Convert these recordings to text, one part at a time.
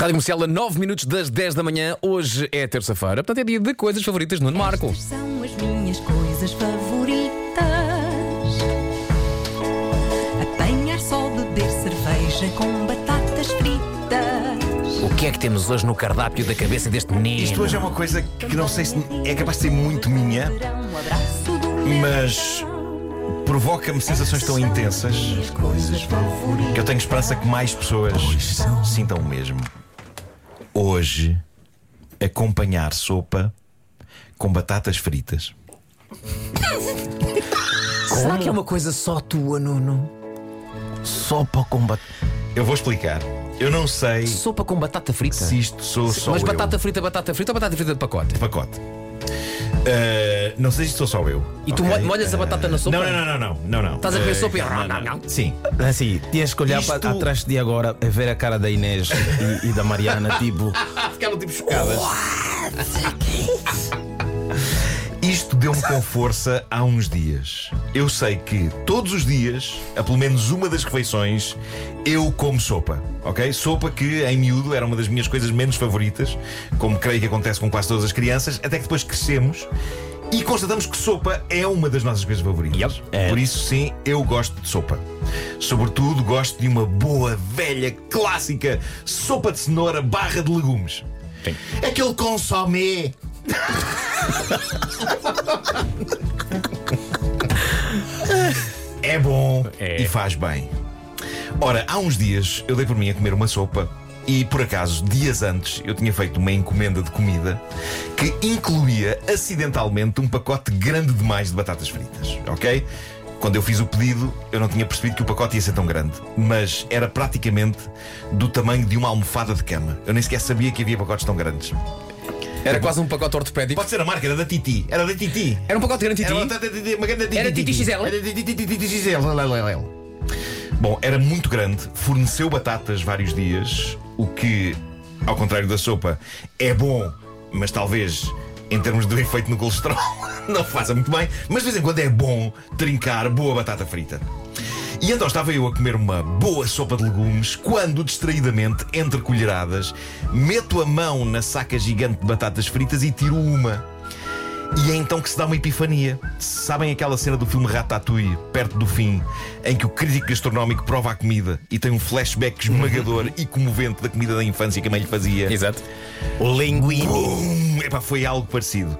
Rádio Comercial a 9 minutos das 10 da manhã. Hoje é terça-feira, portanto é dia de coisas favoritas Nuno Marco. São as minhas coisas favoritas: apanhar só, beber cerveja com batatas fritas. O que é que temos hoje no cardápio da cabeça deste menino? Isto hoje é uma coisa que não sei se é capaz de ser muito minha, mas provoca-me sensações tão intensas que eu tenho esperança que mais pessoas sintam o mesmo. Hoje, acompanhar sopa com batatas fritas. Será que é uma coisa só tua, Nuno? Sopa com batata. Eu vou explicar. Eu não sei Sopa com batata frita? se isto sou só Mas eu. batata frita, batata frita ou batata frita de pacote? pacote. Uh, não sei se sou só eu. E tu ok? mo- molhas a batata na sopa? Não, não, não, não, não, não. Estás a comer Uh, sopa e- não, não, não. Sim. Assim, tinhas que olhar Isto- para atrás de agora e ver a cara da Inês e, e da Mariana, tipo. Ficaram tipo chocadas. Isto deu-me com força há uns dias. Eu sei que todos os dias, a pelo menos uma das refeições, eu como sopa, ok? Sopa que em miúdo era uma das minhas coisas menos favoritas, como creio que acontece com quase todas as crianças, até que depois crescemos e constatamos que sopa é uma das nossas coisas favoritas. Yep. É. Por isso, sim, eu gosto de sopa. Sobretudo, gosto de uma boa, velha, clássica sopa de cenoura barra de legumes. Sim. Aquele consomé. é bom É. e faz bem. Ora, há uns dias eu dei por mim a comer uma sopa e, por acaso, dias antes, eu tinha feito uma encomenda de comida que incluía acidentalmente um pacote grande demais de batatas fritas, ok? Quando eu fiz o pedido, eu não tinha percebido que o pacote ia ser tão grande, mas era praticamente do tamanho de uma almofada de cama. Eu nem sequer sabia que havia pacotes tão grandes. Era quase um pacote ortopédico. Pode ser a marca, era da Titi. Era da Titi. Era um pacote grande Era uma, titi. grande Era Titi XL? Era Titi Titi XL. Bom, era muito grande, forneceu batatas vários dias, o que, ao contrário da sopa, é bom, mas talvez em termos do efeito no colesterol não faça muito bem, mas de vez em quando é bom trincar boa batata frita. E então estava eu a comer uma boa sopa de legumes quando, distraidamente, entre colheradas, meto a mão na saca gigante de batatas fritas e tiro uma. E é então que se dá uma epifania. Sabem aquela cena do filme Ratatouille, perto do fim, em que o crítico gastronómico prova a comida e tem um flashback esmagador e comovente da comida da infância que a mãe lhe fazia? Exato. O linguine. Bum! Epá, foi algo parecido.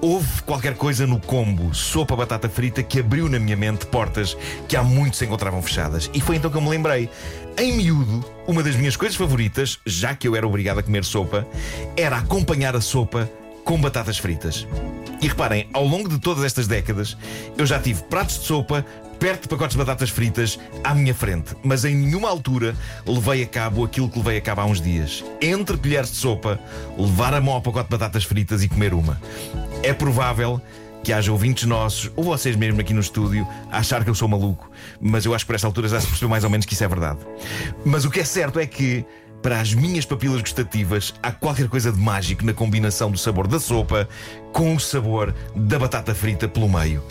Houve qualquer coisa no combo sopa batata frita que abriu na minha mente portas que há muito se encontravam fechadas. E foi então que eu me lembrei. Em miúdo, uma das minhas coisas favoritas, já que eu era obrigado a comer sopa, era acompanhar a sopa com batatas fritas. E reparem, ao longo de todas estas décadas, eu já tive pratos de sopa perto de pacotes de batatas fritas à minha frente, mas em nenhuma altura levei a cabo aquilo que levei a cabo há uns dias. Entre colheres de sopa, levar a mão ao pacote de batatas fritas e comer uma. É provável que haja ouvintes nossos, ou vocês mesmo aqui no estúdio, a achar que eu sou maluco, mas eu acho que por esta altura já se percebeu mais ou menos que isso é verdade. Mas o que é certo é que para as minhas papilas gustativas, há qualquer coisa de mágico na combinação do sabor da sopa com o sabor da batata frita pelo meio.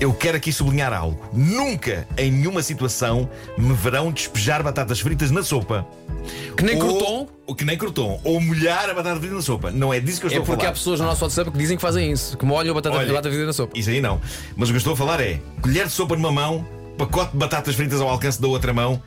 Eu quero aqui sublinhar algo. Nunca, em nenhuma situação, me verão despejar batatas fritas na sopa. Que nem ou, crouton. O que nem crouton. Ou molhar a batata frita na sopa. Não é disso que eu É estou a porque falar. há pessoas no nosso WhatsApp que dizem que fazem isso, que molham a batata, Olha, a batata frita na sopa. Isso aí não. Mas o que eu estou a falar é colher de sopa numa mão, pacote de batatas fritas ao alcance da outra mão,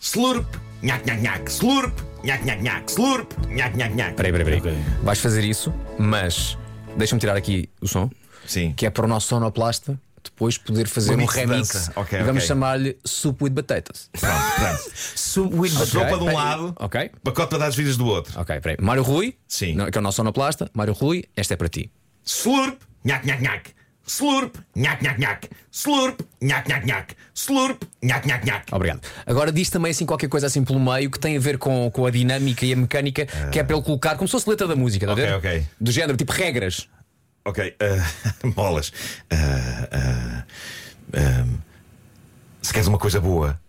slurp, nhac, nhac, nhac, slurp, nhac, nhac, nhac, slurp, nhac, nhac, nhac. Peraí, peraí, peraí. Vais fazer isso, mas deixa-me tirar aqui o som, Sim. que é para o nosso sonoplasta depois poder fazer um remix. dança. Ok, e vamos ok. chamar-lhe Soup with Potatoes. Pronto, pronto. Soup with A sopa de um lado, Ok. pacote de batatas fritas do outro. Ok, peraí. Mário Rui, Sim. que é o nosso sonoplasta. Mário Rui, esta é para ti. Slurp, nhac, nhac, nhac. Slurp, nhac, nhac, nhac. Slurp, nhac, nhac, nhac. Slurp, nhac, nhac, nhac. Obrigado. Agora diz também assim qualquer coisa assim pelo meio que tem a ver com, com a dinâmica e a mecânica, que é para ele colocar como se fosse letra da música, está a ver? Ok, ok. Do género, tipo regras. Ok, bolas. Ah, ah, ah, se queres uma coisa boa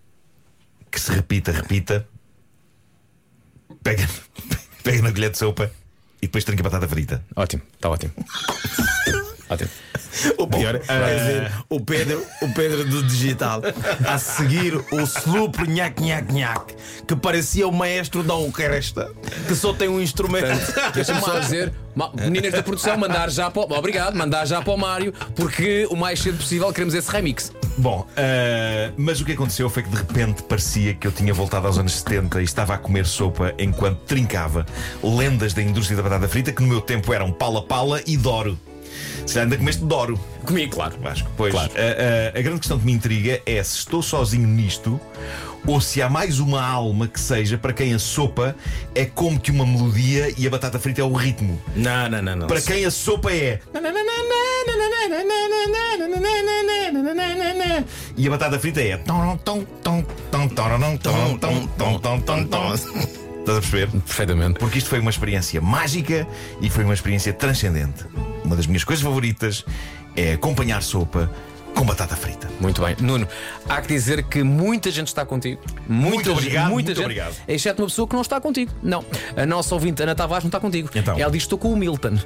que se repita, repita, pega, pega na colher de sopa e depois trinca batata frita. Ótimo, está ótimo. Ótimo. O pior é ver o Pedro, o Pedro do digital a seguir o Sloop Nhac Nhac Nhac, que parecia o maestro da orquestra, que só tem um instrumento. Deixa-me só dizer, meninas da produção, mandar já para o. Obrigado, mandar já para o Mário, porque o mais cedo possível queremos esse remix. Bom, ah, mas o que aconteceu foi que de repente parecia que eu tinha voltado aos anos 70 e estava a comer sopa enquanto trincava lendas da indústria da batata frita que no meu tempo eram pala-pala e Doro. Se ainda comeste Doro. Comigo, claro. Vasco. Pois, Claro. a, a- a grande questão que me intriga é se estou sozinho nisto ou se há mais uma alma que seja para quem a sopa é como que uma melodia e a batata frita é o ritmo. Não, não, não, não. Para quem a sopa é. E a batata frita é. Estás a perceber? Perfeitamente. Porque isto foi uma experiência mágica e foi uma experiência transcendente. Uma das minhas coisas favoritas é acompanhar sopa com batata frita. Muito bem. Nuno, há que dizer que muita gente está contigo. Muita Muito obrigado, gente, muita muito gente, obrigado. Exceto uma pessoa que não está contigo. Não. A nossa ouvinte, Ana Tavares, não está contigo. Então? Ela diz: Estou com o Milton.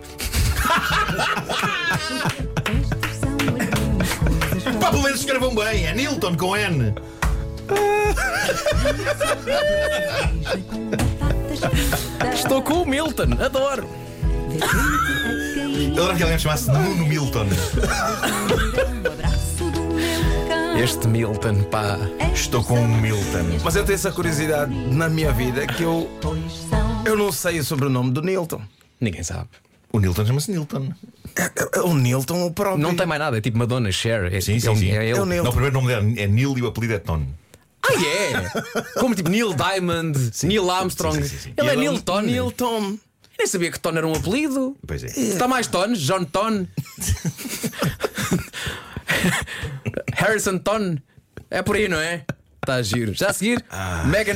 Pá, pelo menos escrevam bem, é Nilton com N. Estou com o Milton. Adoro. Ver gente a cair. Eu adorava que alguém me chamasse Nuno Milton. Este Milton, pá. Estou com o Milton. Mas eu tenho essa curiosidade na minha vida que eu, eu não sei o sobrenome do Nilton. Ninguém sabe. O Nilton chama-se Nilton. É- é O Nilton, o próprio. Não tem mais nada. É tipo Madonna, Cher. É, Sim, sim, ele- sim. É ele. É o Nilton. Não, o primeiro nome dele é Neil e o apelido é Ton. Ah, é? Como tipo Neil Diamond, Neil Armstrong. Sim, sim, sim. Ele é Ele é um Nilton. Nilton. Eu nem sabia que Ton era um apelido. Pois é. Está mais Ton? John Ton? Harrison Ton? É por aí, não é? Está a giro. Já a seguir, Megan